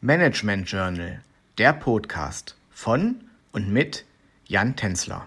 Management Journal, der Podcast von und mit Jan Tenzler.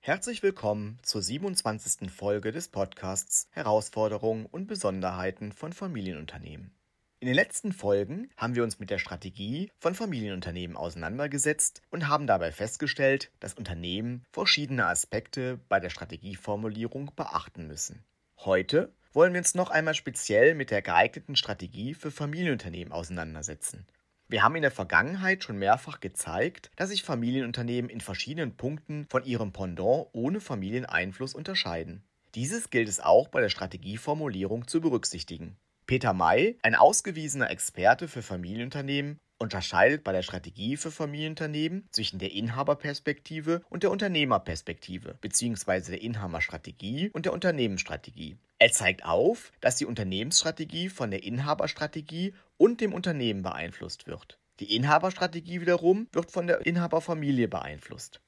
Herzlich willkommen zur 27. Folge des Podcasts Herausforderungen und Besonderheiten von Familienunternehmen. In den letzten Folgen haben wir uns mit der Strategie von Familienunternehmen auseinandergesetzt und haben dabei festgestellt, dass Unternehmen verschiedene Aspekte bei der Strategieformulierung beachten müssen. Heute wollen wir uns noch einmal speziell mit der geeigneten Strategie für Familienunternehmen auseinandersetzen. Wir haben in der Vergangenheit schon mehrfach gezeigt, dass sich Familienunternehmen in verschiedenen Punkten von ihrem Pendant ohne Familieneinfluss unterscheiden. Dieses gilt es auch bei der Strategieformulierung zu berücksichtigen. Peter May, ein ausgewiesener Experte für Familienunternehmen, unterscheidet bei der Strategie für Familienunternehmen zwischen der Inhaberperspektive und der Unternehmerperspektive bzw. der Inhaberstrategie und der Unternehmensstrategie. Er zeigt auf, dass die Unternehmensstrategie von der Inhaberstrategie und dem Unternehmen beeinflusst wird. Die Inhaberstrategie wiederum wird von der Inhaberfamilie beeinflusst.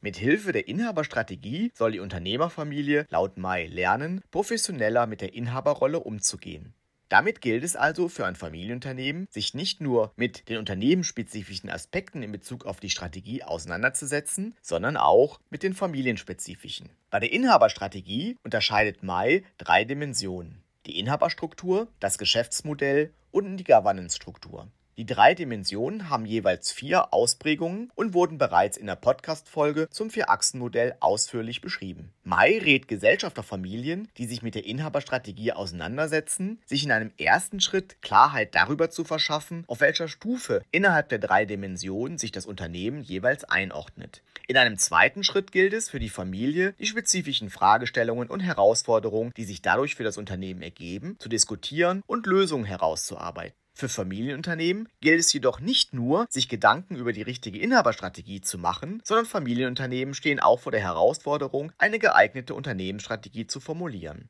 Mit Hilfe der Inhaberstrategie soll die Unternehmerfamilie laut May lernen, professioneller mit der Inhaberrolle umzugehen. Damit gilt es also für ein Familienunternehmen, sich nicht nur mit den unternehmensspezifischen Aspekten in Bezug auf die Strategie auseinanderzusetzen, sondern auch mit den familienspezifischen. Bei der Inhaberstrategie unterscheidet Mai drei Dimensionen. Die Inhaberstruktur, das Geschäftsmodell und die Governance-Struktur. Die drei Dimensionen haben jeweils vier Ausprägungen und wurden bereits in der Podcast-Folge zum Vier-Achsen-Modell ausführlich beschrieben. Mai rät Gesellschafterfamilien, die sich mit der Inhaberstrategie auseinandersetzen, sich in einem ersten Schritt Klarheit darüber zu verschaffen, auf welcher Stufe innerhalb der drei Dimensionen sich das Unternehmen jeweils einordnet. In einem zweiten Schritt gilt es für die Familie, die spezifischen Fragestellungen und Herausforderungen, die sich dadurch für das Unternehmen ergeben, zu diskutieren und Lösungen herauszuarbeiten. Für Familienunternehmen gilt es jedoch nicht nur, sich Gedanken über die richtige Inhaberstrategie zu machen, sondern Familienunternehmen stehen auch vor der Herausforderung, eine geeignete Unternehmensstrategie zu formulieren.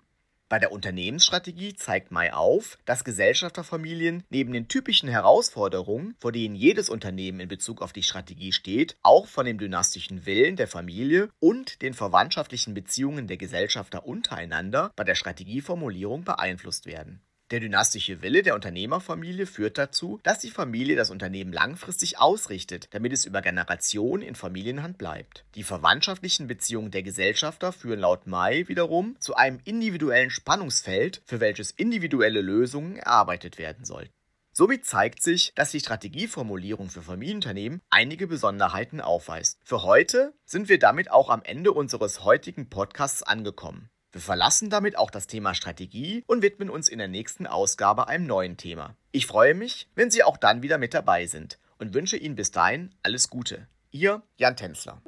Bei der Unternehmensstrategie zeigt May auf, dass Gesellschafterfamilien neben den typischen Herausforderungen, vor denen jedes Unternehmen in Bezug auf die Strategie steht, auch von dem dynastischen Willen der Familie und den verwandtschaftlichen Beziehungen der Gesellschafter untereinander bei der Strategieformulierung beeinflusst werden. Der dynastische Wille der Unternehmerfamilie führt dazu, dass die Familie das Unternehmen langfristig ausrichtet, damit es über Generationen in Familienhand bleibt. Die verwandtschaftlichen Beziehungen der Gesellschafter führen laut May wiederum zu einem individuellen Spannungsfeld, für welches individuelle Lösungen erarbeitet werden sollten. Somit zeigt sich, dass die Strategieformulierung für Familienunternehmen einige Besonderheiten aufweist. Für heute sind wir damit auch am Ende unseres heutigen Podcasts angekommen. Wir verlassen damit auch das Thema Strategie und widmen uns in der nächsten Ausgabe einem neuen Thema. Ich freue mich, wenn Sie auch dann wieder mit dabei sind und wünsche Ihnen bis dahin alles Gute. Ihr Jan Tänzler.